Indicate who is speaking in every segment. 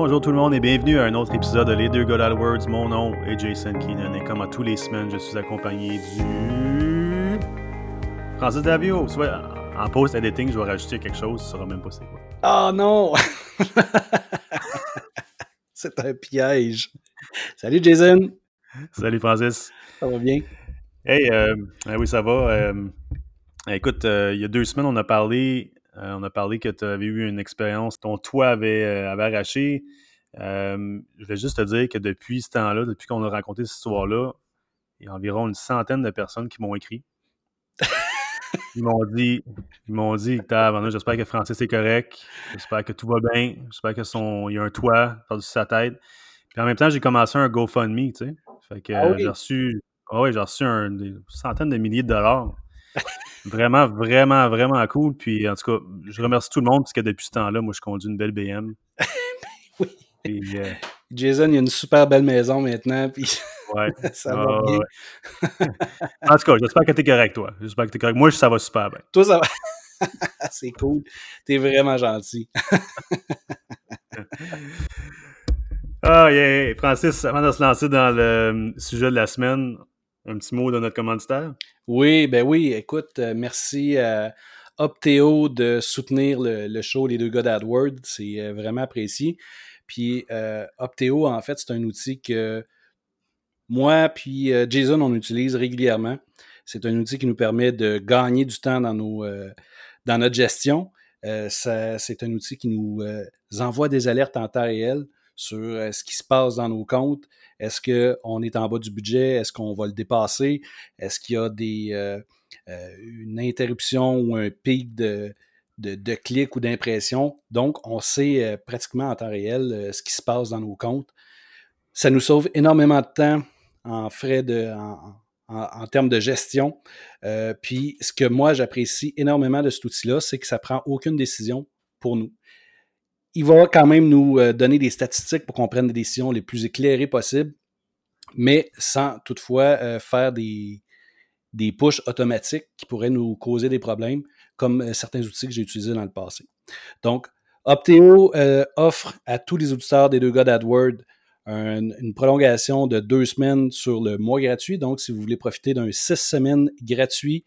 Speaker 1: Bonjour tout le monde et bienvenue à un autre épisode de Les Deux God AdWords. Mon nom est Jason Keenan et comme à tous les semaines, je suis accompagné du. Francis Davio. Soit en post-editing, je vais rajouter quelque chose, tu sauras même pas c'est quoi.
Speaker 2: Oh non! c'est un piège. Salut Jason!
Speaker 1: Salut Francis.
Speaker 2: Ça va bien?
Speaker 1: Hey, euh, oui, ça va. Euh, écoute, euh, il y a deux semaines, on a parlé euh, on a parlé que tu avais eu une expérience, ton toit avait, euh, avait arraché. Euh, je vais juste te dire que depuis ce temps-là, depuis qu'on a raconté cette histoire-là, il y a environ une centaine de personnes qui m'ont écrit. Ils m'ont dit, ils m'ont dit, j'espère que Francis est correct, j'espère que tout va bien, j'espère qu'il y a un toit par-dessus sa tête. Puis en même temps, j'ai commencé un GoFundMe, tu sais. Fait que ah j'ai reçu, ah j'ai reçu une centaine de milliers de dollars. Vraiment, vraiment, vraiment cool. Puis en tout cas, je remercie tout le monde parce que depuis ce temps-là, moi, je conduis une belle BM.
Speaker 2: oui. Euh, Jason, il y a une super belle maison maintenant. Puis
Speaker 1: ouais. ça va ah, bien. en tout cas, j'espère que tu es correct, toi. J'espère que tu es correct. Moi, ça va super bien.
Speaker 2: Toi, ça va. C'est cool. Tu es vraiment gentil.
Speaker 1: Ah, yeah. Francis, avant de se lancer dans le sujet de la semaine, un petit mot de notre commanditaire?
Speaker 2: Oui, ben oui, écoute, euh, merci à Opteo de soutenir le, show Les deux gars d'AdWord. C'est euh, vraiment apprécié. Puis euh, Opteo, en fait, c'est un outil que moi puis Jason, on utilise régulièrement. C'est un outil qui nous permet de gagner du temps dans notre gestion. c'est un outil qui nous envoie des alertes en temps réel sur ce qui se passe dans nos comptes. Est-ce qu'on est en bas du budget? Est-ce qu'on va le dépasser? Est-ce qu'il y a des, euh, euh, une interruption ou un pic de, de, clics ou d'impressions? Donc, on sait euh, pratiquement en temps réel ce qui se passe dans nos comptes. Ça nous sauve énormément de temps en frais de, en, termes de gestion. puis, ce que moi, j'apprécie énormément de cet outil-là, c'est que ça prend aucune décision pour nous il va quand même nous euh, donner des statistiques pour qu'on prenne des décisions les plus éclairées possibles, mais sans toutefois euh, faire des, des pushs automatiques qui pourraient nous causer des problèmes, comme euh, certains outils que j'ai utilisés dans le passé. Donc, Opteo offre à tous les auditeurs des deux gars d'AdWord une prolongation de deux semaines sur le mois gratuit. Donc, si vous voulez profiter d'un six semaines gratuit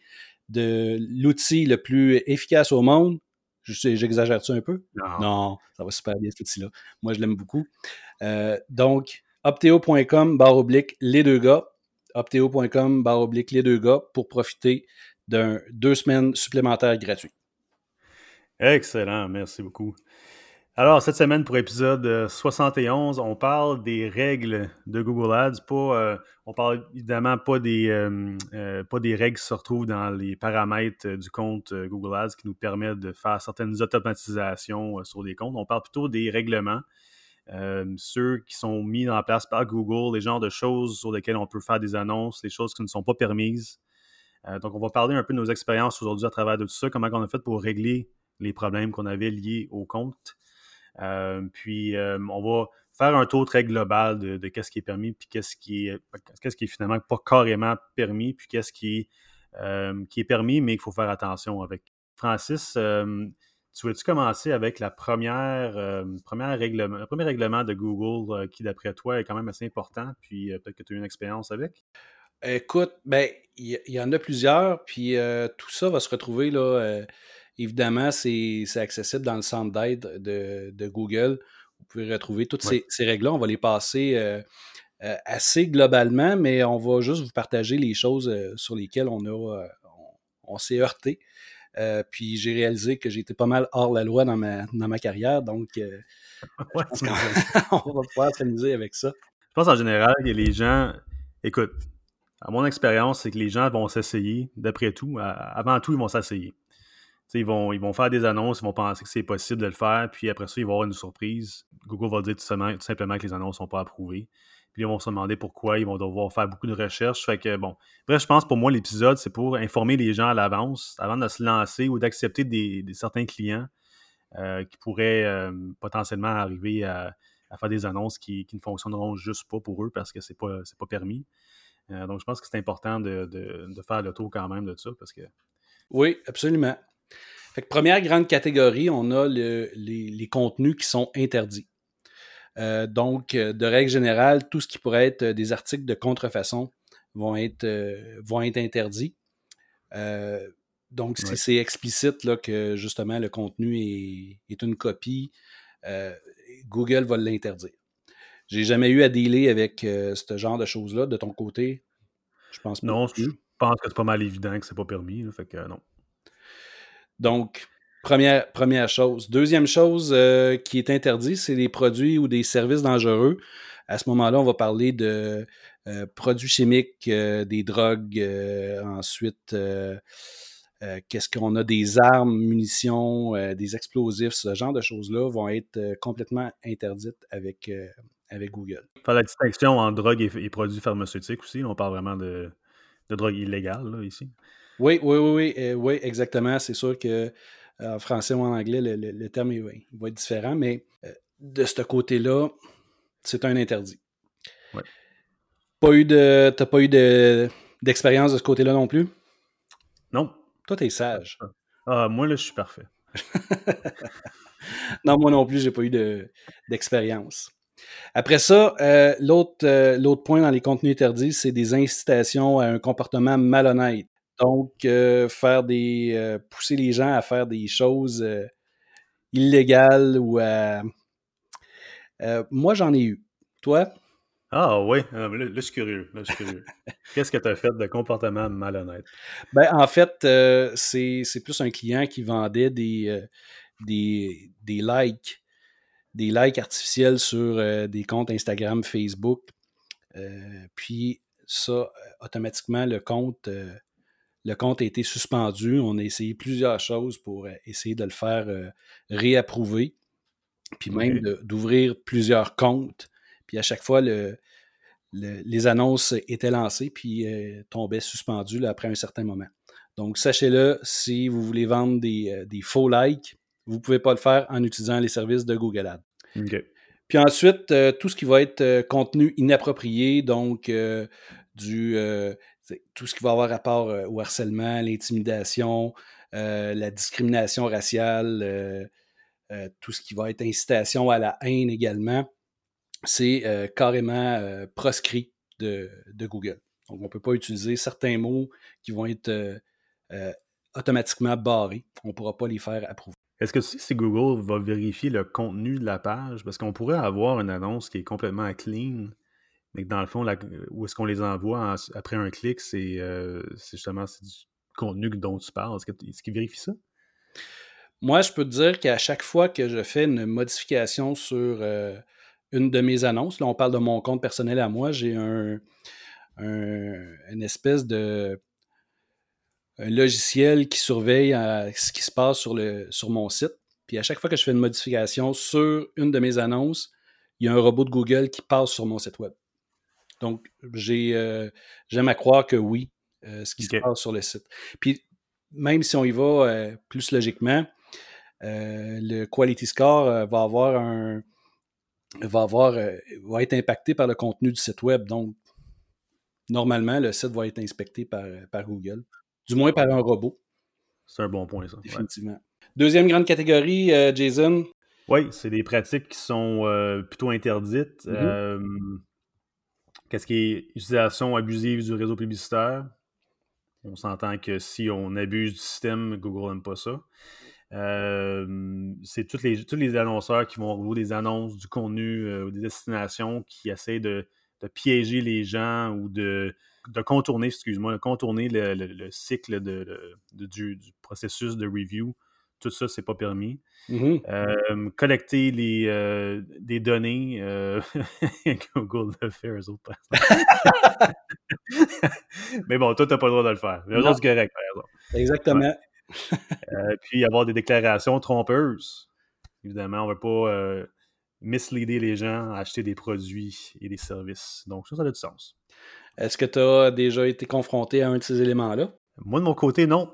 Speaker 2: de l'outil le plus efficace au monde, J'exagère-tu un peu? Non. ça va super bien cet outil-là. Moi, je l'aime beaucoup. Euh, donc, opteo.com, barre oblique, les deux gars. Opteo.com, barre oblique, les deux gars, pour profiter d'un deux semaines supplémentaires gratuits.
Speaker 1: Excellent, merci beaucoup. Alors, cette semaine, pour épisode 71, euh, on parle des règles de Google Ads. Pas, euh, on parle évidemment pas des, euh, pas des règles qui se retrouvent dans les paramètres du compte Google Ads qui nous permettent de faire certaines automatisations sur des comptes. On parle plutôt des règlements, ceux qui sont mis en place par Google, les genres de choses sur lesquelles on peut faire des annonces, les choses qui ne sont pas permises. donc, on va parler un peu de nos expériences aujourd'hui à travers de tout ça, comment on a fait pour régler les problèmes qu'on avait liés au compte. Euh, puis, euh, on va faire un tour très global de, qu'est-ce qui est permis, puis qu'est-ce qui est, finalement pas carrément permis, puis qu'est-ce qui, euh, est permis, mais qu'il faut faire attention avec. Francis, tu veux-tu commencer avec la première, première règlement, le premier règlement de Google qui, d'après toi, est quand même assez important, puis peut-être que tu as eu une expérience avec?
Speaker 2: Écoute, ben, il y, en a plusieurs, puis tout ça va se retrouver là Évidemment, c'est accessible dans le centre d'aide de, Google. Vous pouvez retrouver toutes ces, règles-là. On va les passer euh, euh, assez globalement, mais on va juste vous partager les choses euh, sur lesquelles on, a, on, s'est heurté. puis j'ai réalisé que j'étais pas mal hors la loi dans ma, dans ma carrière, donc on va pouvoir s'amuser avec ça.
Speaker 1: Je pense en général que les gens, écoute, à mon expérience, c'est que les gens vont s'essayer, d'après tout, avant tout, ils vont s'essayer ils vont, ils vont faire des annonces, ils vont penser que c'est possible de le faire, puis après ça, ils vont avoir une surprise. Google va dire tout simplement, que les annonces ne sont pas approuvées. Puis ils vont se demander pourquoi, ils vont devoir faire beaucoup de recherches. Fait que bon. Bref, je pense pour moi, l'épisode, c'est pour informer les gens à l'avance, avant de se lancer ou d'accepter des, certains clients euh, qui pourraient euh, potentiellement arriver à, faire des annonces qui, ne fonctionneront juste pas pour eux parce que c'est pas, pas permis. Euh, donc, je pense que c'est important de, de, faire le tour quand même de ça parce que.
Speaker 2: Oui, absolument. Fait première grande catégorie, on a les, contenus qui sont interdits. donc, de règle générale, tout ce qui pourrait être des articles de contrefaçon vont être, vont être interdits. donc, si c'est explicite là, que justement le contenu est, est une copie, Google va l'interdire. J'ai jamais eu à dealer avec ce genre de choses-là de ton côté.
Speaker 1: Je pense pas. Non, je pense que c'est pas mal évident que c'est pas permis. fait que non.
Speaker 2: Donc, première, chose. Deuxième chose qui est interdit, c'est les produits ou des services dangereux. À ce moment-là, on va parler de produits chimiques, des drogues, ensuite qu'est-ce qu'on a des armes, munitions, des explosifs, ce genre de choses-là vont être complètement interdites avec, avec Google.
Speaker 1: Faire la distinction entre drogue et, produits pharmaceutiques aussi. On parle vraiment de, de drogue illégale ici.
Speaker 2: Oui, oui, oui, oui, oui exactement. C'est sûr que en français ou en anglais, le, terme va être différent, mais de ce côté-là, c'est un interdit.
Speaker 1: Ouais.
Speaker 2: Pas eu de. T'as pas eu d'expérience de ce côté-là non plus?
Speaker 1: Non.
Speaker 2: Toi, t'es sage.
Speaker 1: Ah, moi, là, je suis parfait.
Speaker 2: non, moi non plus, j'ai pas eu d'expérience. Après ça, euh, euh, l'autre point dans les contenus interdits, c'est des incitations à un comportement malhonnête. Donc, euh, faire des. pousser les gens à faire des choses illégales ou à. moi, j'en ai eu. Toi?
Speaker 1: Ah oui, là, je suis curieux. Qu'est-ce que tu as fait de comportement malhonnête?
Speaker 2: Ben, en fait, c'est plus un client qui vendait des, des, des likes des likes artificiels sur euh, des comptes Instagram, Facebook. Euh, puis ça, euh, automatiquement, le compte, le compte a été suspendu. On a essayé plusieurs choses pour essayer de le faire réapprouver. Puis même d'ouvrir plusieurs comptes. Puis à chaque fois, le, les annonces étaient lancées, puis tombaient suspendues après un certain moment. Donc, sachez-le, si vous voulez vendre des, des faux likes, vous ne pouvez pas le faire en utilisant les services de Google Ads. Puis ensuite, euh, tout ce qui va être euh, contenu inapproprié, donc euh, du tout ce qui va avoir rapport au harcèlement, l'intimidation, la discrimination raciale, tout ce qui va être incitation à la haine également, c'est carrément proscrit de, de, Google. Donc, on ne peut pas utiliser certains mots qui vont être automatiquement barrés. On ne pourra pas les faire approuver.
Speaker 1: Est-ce que tu sais si Google va vérifier le contenu de la page? Parce qu'on pourrait avoir une annonce qui est complètement clean, mais que dans le fond, où est-ce qu'on les envoie après un clic, euh, c'est justement du contenu dont tu parles. Est-ce qu'ils vérifient ça?
Speaker 2: Moi, je peux te dire qu'à chaque fois que je fais une modification sur euh, une de mes annonces, là, on parle de mon compte personnel à moi, j'ai un, une espèce de un logiciel qui surveille euh, ce qui se passe sur, le, sur mon site. Puis à chaque fois que je fais une modification sur une de mes annonces, il y a un robot de Google qui passe sur mon site web. Donc, j'ai, euh, j'aime à croire que oui, euh, ce qui se passe sur le site. Puis, même si on y va plus logiquement, le quality score va avoir un va avoir va être impacté par le contenu du site web. Donc, normalement, le site va être inspecté par, par Google. Du moins par un robot.
Speaker 1: C'est un bon point, ça.
Speaker 2: Définitivement. Deuxième grande catégorie, euh, Jason.
Speaker 1: Oui, c'est des pratiques qui sont euh, plutôt interdites. Mm-hmm. Euh, qu'est-ce qui est utilisation abusive du réseau publicitaire? On s'entend que si on abuse du système, Google n'aime pas ça. c'est tous les, tous les annonceurs qui vont avoir des annonces, du contenu ou des destinations qui essaient de, de, piéger les gens ou de, de contourner, excuse-moi, de contourner le, cycle de, du, processus de review. Tout ça, c'est pas permis.
Speaker 2: Mm-hmm.
Speaker 1: Euh, collecter les, euh, des données, euh, Google le fait, eux autres, Mais bon, toi, tu n'as pas le droit de le faire. Eux autres, c'est correct, par exemple.
Speaker 2: Exactement.
Speaker 1: puis avoir des déclarations trompeuses. Évidemment, on ne veut pas misleader les gens à acheter des produits et des services. Donc, ça, ça a du sens.
Speaker 2: Est-ce que tu as déjà été confronté à un de ces éléments-là?
Speaker 1: Moi, de mon côté, non.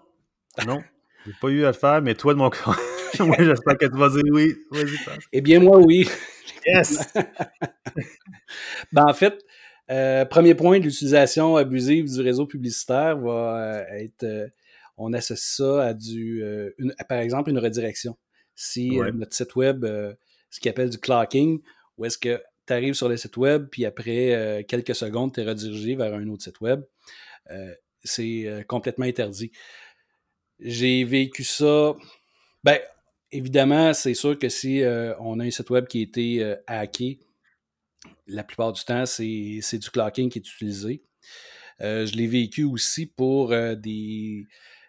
Speaker 1: Non. J'ai pas eu à le faire, mais toi, de mon côté, j'espère que tu vas dire oui.
Speaker 2: Eh bien, moi, oui.
Speaker 1: Yes!
Speaker 2: ben, en fait, euh, premier point, l'utilisation abusive du réseau publicitaire va euh, être. Euh, on associe ça à du. par exemple, une redirection. Si notre site web, ce qu'il appelle du clocking, où est-ce que tu arrives sur le site web, puis après quelques secondes, tu es redirigé vers un autre site web. c'est complètement interdit. J'ai vécu ça. Ben, évidemment, c'est sûr que si on a un site web qui a été hacké, la plupart du temps, c'est du clocking qui est utilisé. je l'ai vécu aussi pour des,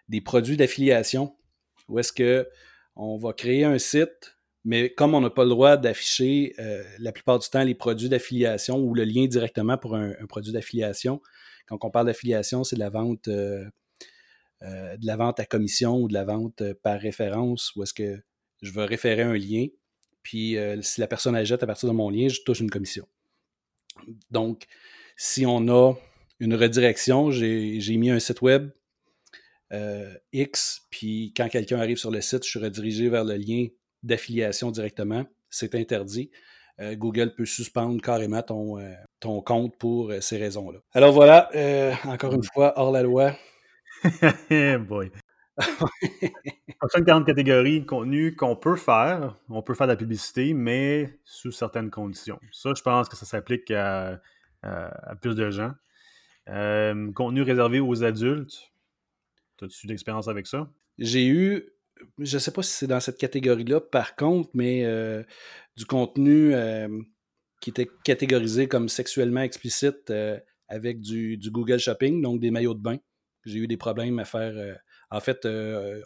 Speaker 2: des produits d'affiliation, où est-ce que on va créer un site, mais comme on n'a pas le droit d'afficher euh, la plupart du temps les produits d'affiliation ou le lien directement pour un, produit d'affiliation, quand on parle d'affiliation, c'est de la vente euh, euh, de la vente à commission ou de la vente par référence, où est-ce que je veux référer un lien, puis si la personne achète à partir de mon lien, je touche une commission. Donc, si on a une redirection, j'ai mis un site web X, puis quand quelqu'un arrive sur le site, je suis redirigé vers le lien d'affiliation directement. C'est interdit. Euh, Google peut suspendre carrément ton, euh, ton compte pour ces raisons-là. Alors voilà, encore une fois, hors la loi.
Speaker 1: Boy. Prochaine grande catégorie de contenu qu'on peut faire. On peut faire de la publicité, mais sous certaines conditions. Ça, je pense que ça s'applique à, plus de gens. contenu réservé aux adultes. As-tu d'expérience avec ça?
Speaker 2: J'ai eu, je ne sais pas si c'est dans cette catégorie-là, par contre, mais euh, du contenu euh, qui était catégorisé comme sexuellement explicite euh, avec du, Google Shopping, donc des maillots de bain. J'ai eu des problèmes à faire. en fait,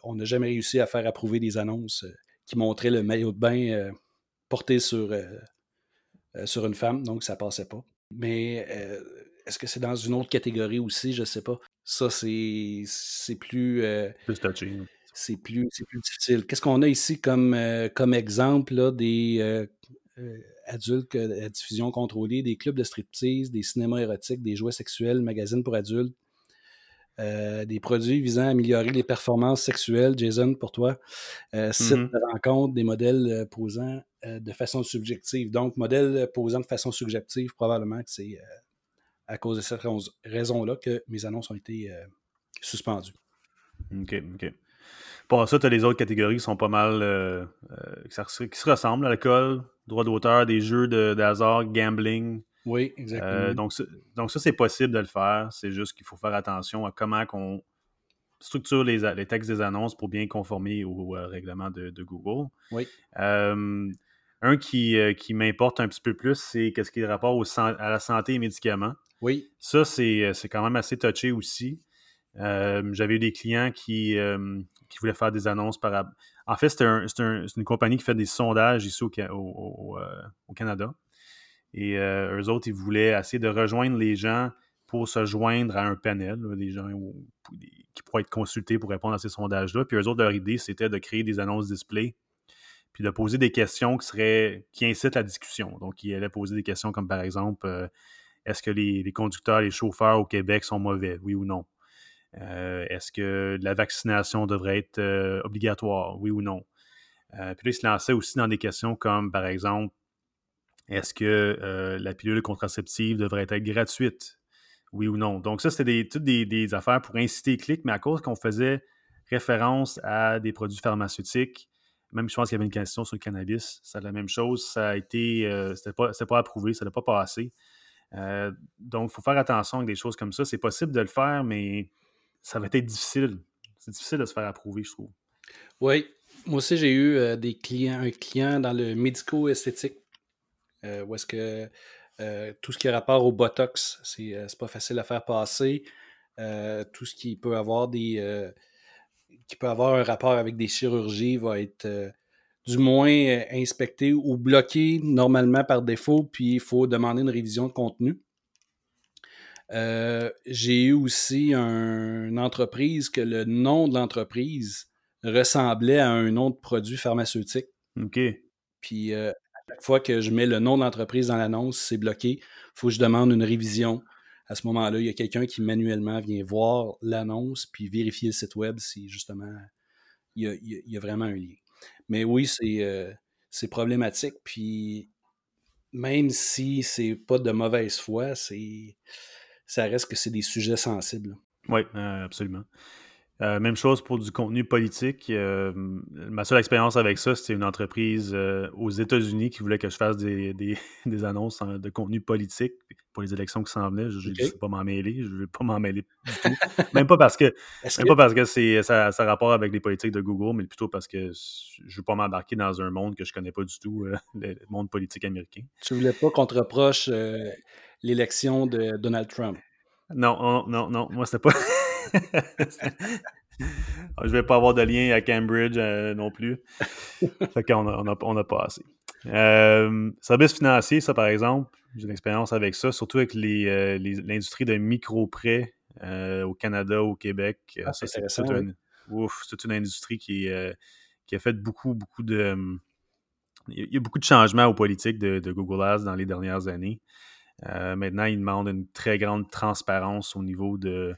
Speaker 2: on n'a jamais réussi à faire approuver des annonces qui montraient le maillot de bain porté sur, sur une femme, donc ça passait pas. Mais est-ce que c'est dans une autre catégorie aussi? Je ne sais pas. Ça, c'est plus. Euh,
Speaker 1: plus touchy.
Speaker 2: C'est plus, plus difficile. Qu'est-ce qu'on a ici comme, euh, comme exemple là, des euh, adultes à diffusion contrôlée, des clubs de striptease, des cinémas érotiques, des jouets sexuels, magazines pour adultes, des produits visant à améliorer les performances sexuelles, Jason, pour toi, sites mm-hmm. de rencontre, des modèles posant de façon subjective. Donc, modèles posant de façon subjective, probablement que c'est à cause de cette raison-là que mes annonces ont été euh, suspendues.
Speaker 1: OK, OK. Pour ça, tu as les autres catégories qui sont pas mal. Euh, euh, qui, se ressemblent l'alcool, droit d'auteur, des jeux de, hasard, gambling.
Speaker 2: Oui, exactement.
Speaker 1: donc, donc, ça, c'est possible de le faire. C'est juste qu'il faut faire attention à comment on structure les, les, textes des annonces pour bien conformer au, règlement de, Google.
Speaker 2: Oui.
Speaker 1: un qui, qui m'importe un petit peu plus, c'est qu'est-ce qui est rapport au, à la santé et médicaments.
Speaker 2: Oui.
Speaker 1: Ça, euh, c'est quand même assez touché aussi. Euh, j'avais eu des clients qui, euh, qui, voulaient faire des annonces par. En fait, c'est une compagnie qui fait des sondages ici au, Canada. Et eux autres, ils voulaient essayer de rejoindre les gens pour se joindre à un panel, des gens qui pourraient être consultés pour répondre à ces sondages-là. Puis eux autres, leur idée, c'était de créer des annonces display, puis de poser des questions qui qui incitent la discussion. Donc, ils allaient poser des questions comme par exemple est-ce que les, conducteurs, les chauffeurs au Québec sont mauvais, oui ou non? Euh, est-ce que la vaccination devrait être euh, obligatoire, oui ou non? Euh, puis là, il se lançait aussi dans des questions comme, par exemple, est-ce que la pilule contraceptive devrait être gratuite, oui ou non? Donc ça, c'était toutes des, affaires pour inciter les clics, mais à cause qu'on faisait référence à des produits pharmaceutiques, même je pense qu'il y avait une question sur le cannabis, c'est la même chose, ça a été, c'était pas, pas approuvé, ça n'a pas passé. Donc, il faut faire attention avec des choses comme ça. C'est possible de le faire, mais ça va être difficile. C'est difficile de se faire approuver, je trouve.
Speaker 2: Oui. Moi aussi, j'ai eu euh, des clients, un client dans le médico-esthétique euh, où est-ce que tout ce qui a rapport au Botox, c'est pas facile à faire passer. tout ce qui peut avoir des qui peut avoir un rapport avec des chirurgies va être du moins euh, inspecté ou bloqué normalement par défaut, puis il faut demander une révision de contenu. Euh, j'ai eu aussi une entreprise que le nom de l'entreprise ressemblait à un nom de produit pharmaceutique.
Speaker 1: OK.
Speaker 2: Puis euh, à chaque fois que je mets le nom de l'entreprise dans l'annonce, c'est bloqué. Il faut que je demande une révision. À ce moment-là, il y a quelqu'un qui manuellement vient voir l'annonce puis vérifier le site web si justement il y a vraiment un lien. Mais oui, euh, c'est problématique. Puis même si c'est pas de mauvaise foi, c'est ça reste que c'est des sujets sensibles.
Speaker 1: Oui, euh, absolument. Euh, même chose pour du contenu politique. Euh, ma seule expérience avec ça, c'était une entreprise aux États-Unis qui voulait que je fasse des, annonces de contenu politique pour les élections qui s'en venaient. Je ne veux pas m'en mêler. Je ne veux pas m'en mêler du tout. même pas parce que, même pas parce que c'est, ça, ça a rapport avec les politiques de Google, mais plutôt parce que je ne veux pas m'embarquer dans un monde que je ne connais pas du tout, le monde politique américain.
Speaker 2: Tu ne voulais pas qu'on te reproche l'élection de Donald Trump?
Speaker 1: Non, non, non. Moi, c'était pas. je vais pas avoir de lien à Cambridge euh, non plus. fait qu'on a, on a, on a pas assez. Euh, service financier, ça par exemple, j'ai une expérience avec ça, surtout avec euh, l'industrie de micro-prêts au Canada, au Québec.
Speaker 2: Ah, c'est
Speaker 1: une industrie qui, qui a fait beaucoup, beaucoup de. Il y a beaucoup de changements aux politiques de, de Google Ads dans les dernières années. maintenant, ils demandent une très grande transparence au niveau de, euh,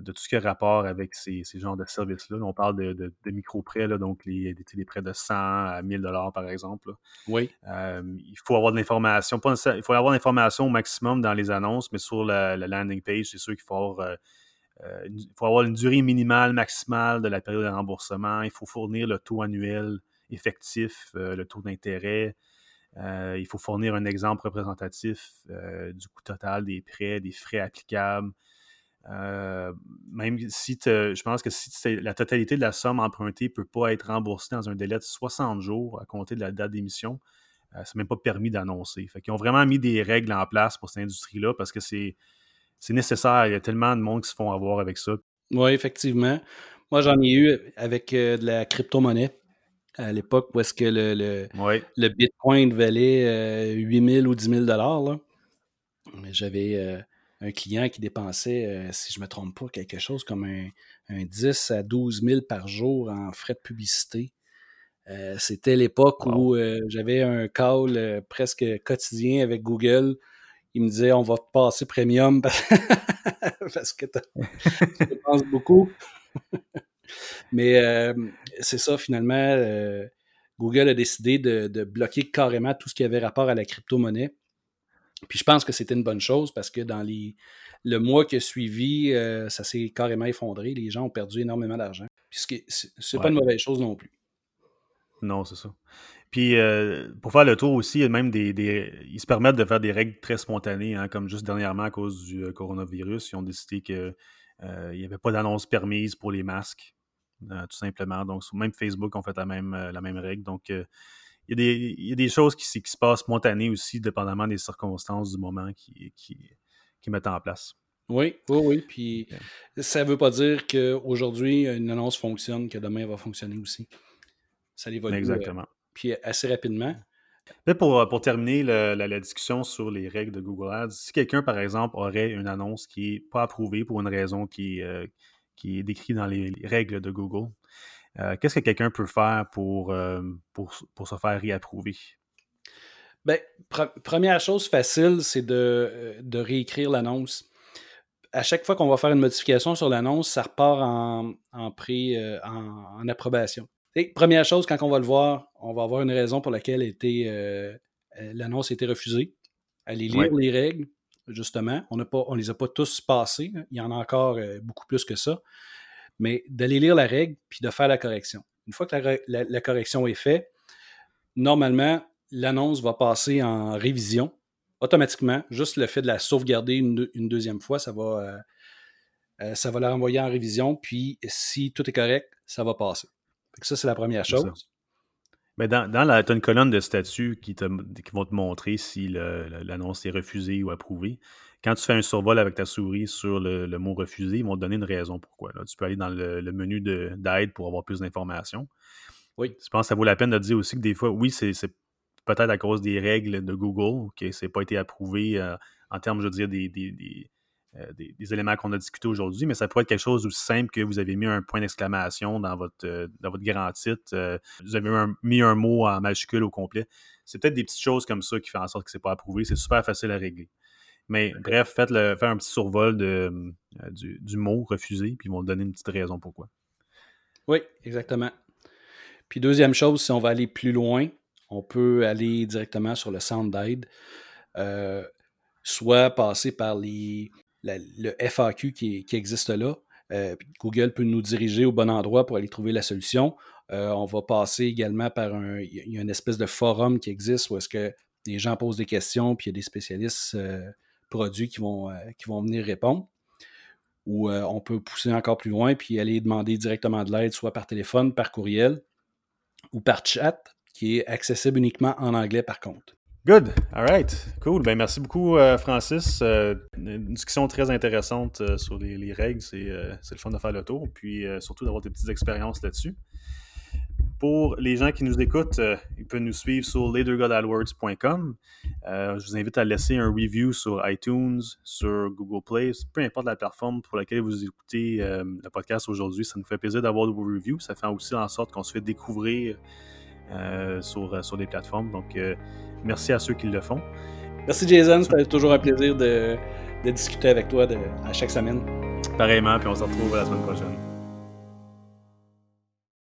Speaker 1: de tout ce qui a rapport avec ces, ces genres de services-là. On parle de, de, micro-prêts, donc les, des, prêts de 100 à 1000 dollars par exemple.
Speaker 2: Oui.
Speaker 1: Euh, il faut avoir de l'information. Il faut avoir l'information au maximum dans les annonces, mais sur la, landing page, c'est sûr qu'il faut avoir, euh, faut avoir une durée minimale, maximale de la période de remboursement. Il faut fournir le taux annuel effectif, le taux d'intérêt. il faut fournir un exemple représentatif du coût total des prêts, des frais applicables. Euh, même si je pense que si la totalité de la somme empruntée ne peut pas être remboursée dans un délai de 60 jours à compter de la date d'émission, euh, ce n'est même pas permis d'annoncer. Fait qu'ils ont vraiment mis des règles en place pour cette industrie-là parce que c'est nécessaire. Il y a tellement de monde qui se font avoir avec ça.
Speaker 2: Oui, effectivement. Moi, j'en ai eu avec euh, de la crypto-monnaie à l'époque où est-ce que le, le, Bitcoin valait 8 000 ou 10 000 J'avais un client qui dépensait, euh, si je ne me trompe pas, quelque chose comme un, 10 à 12 000 par jour en frais de publicité. Euh, c'était l'époque où euh, j'avais un call presque quotidien avec Google. Il me disait on va te passer premium parce que tu dépenses beaucoup. Mais c'est ça, finalement, Google a décidé de, bloquer carrément tout ce qui avait rapport à la crypto-monnaie. Puis je pense que c'était une bonne chose parce que dans les, le mois qui a suivi, euh, ça s'est carrément effondré. Les gens ont perdu énormément d'argent. Puis c'est pas une mauvaise chose non plus.
Speaker 1: Non, c'est ça. Puis euh, pour faire le tour aussi, il y a même des, Ils se permettent de faire des règles très spontanées, hein, comme juste dernièrement à cause du euh, coronavirus. Ils ont décidé qu'il n'y avait pas d'annonce permise pour les masques, tout simplement. Donc, même Facebook ont fait la même, la même règle. Donc, il y, a des, choses qui, se passent spontanées aussi, dépendamment des circonstances du moment qui, qui, mettent en place.
Speaker 2: Oui, oui, oui. Puis ça ne veut pas dire qu'aujourd'hui, une annonce fonctionne, que demain, elle va fonctionner aussi. Ça évolue. Euh,
Speaker 1: Exactement.
Speaker 2: puis assez rapidement.
Speaker 1: Pour, pour terminer la, discussion sur les règles de Google Ads, si quelqu'un, par exemple, aurait une annonce qui n'est pas approuvée pour une raison qui, euh, qui est décrite dans les règles de Google, euh, qu'est-ce que quelqu'un peut faire pour, euh, pour, pour, se faire réapprouver?
Speaker 2: Bien, première chose facile, c'est de, euh, de, réécrire l'annonce. À chaque fois qu'on va faire une modification sur l'annonce, ça repart en, en, pré, en, approbation. Et première chose, quand on va le voir, on va avoir une raison pour laquelle l'annonce a été refusée. Aller lire les règles, justement. On ne les a pas tous passées. Il y en a encore beaucoup plus que ça mais d'aller lire la règle puis de faire la correction. Une fois que la, correction est faite, normalement, l'annonce va passer en révision automatiquement. Juste le fait de la sauvegarder une, deuxième fois, ça va, euh, euh, ça va la renvoyer en révision. Puis si tout est correct, ça va passer. ça, c'est la première chose.
Speaker 1: Mais dans, la, as une colonne de statut qui, te, qui vont te montrer si l'annonce est refusée ou approuvée. Quand tu fais un survol avec ta souris sur le, mot refusé, ils vont te donner une raison pourquoi. Tu peux aller dans le, menu d'aide pour avoir plus d'informations.
Speaker 2: Oui.
Speaker 1: Je pense que ça vaut la peine de dire aussi que des fois, oui, c'est peut-être à cause des règles de Google que ça n'a pas été approuvé euh, en termes, je veux dire, euh, des, des, éléments qu'on a discutés aujourd'hui, mais ça pourrait être quelque chose aussi simple que vous avez mis un point d'exclamation dans votre, euh, dans votre grand titre, vous avez mis un mot en majuscule au complet. C'est peut-être des petites choses comme ça qui font en sorte que ce n'est pas approuvé. C'est super facile à régler. Mais bref, faites, le, un petit survol de, euh, du, mot refusé, puis ils vont donner une petite raison pourquoi.
Speaker 2: Oui, exactement. Puis deuxième chose, si on va aller plus loin, on peut aller directement sur le Sound Aid, euh, soit passer par les, le FAQ qui, existe là. Google peut nous diriger au bon endroit pour aller trouver la solution. on va passer également par un, il y a une espèce de forum qui existe où est-ce que les gens posent des questions, puis il y a des spécialistes produits qui vont, qui vont venir répondre. Ou on peut pousser encore plus loin puis aller demander directement de l'aide, soit par téléphone, par courriel ou par chat, qui est accessible uniquement en anglais par contre.
Speaker 1: Good. All right. Cool. Ben, merci beaucoup, euh, Francis. Euh, une discussion très intéressante euh, sur les, règles. C'est le fun de faire le tour. Puis surtout d'avoir des petites expériences là-dessus. Pour les gens qui nous écoutent, ils peuvent nous suivre sur leadergodadwords.com. je vous invite à laisser un review sur iTunes, sur Google Play, peu importe la plateforme pour laquelle vous écoutez le podcast aujourd'hui. Ça nous fait plaisir d'avoir vos reviews. Ça fait aussi en sorte qu'on se fait découvrir sur, sur des plateformes. Donc, Merci à ceux qui le font.
Speaker 2: Merci Jason, c'était toujours un plaisir de, discuter avec toi à chaque semaine.
Speaker 1: Pareillement, puis on se retrouve la semaine prochaine.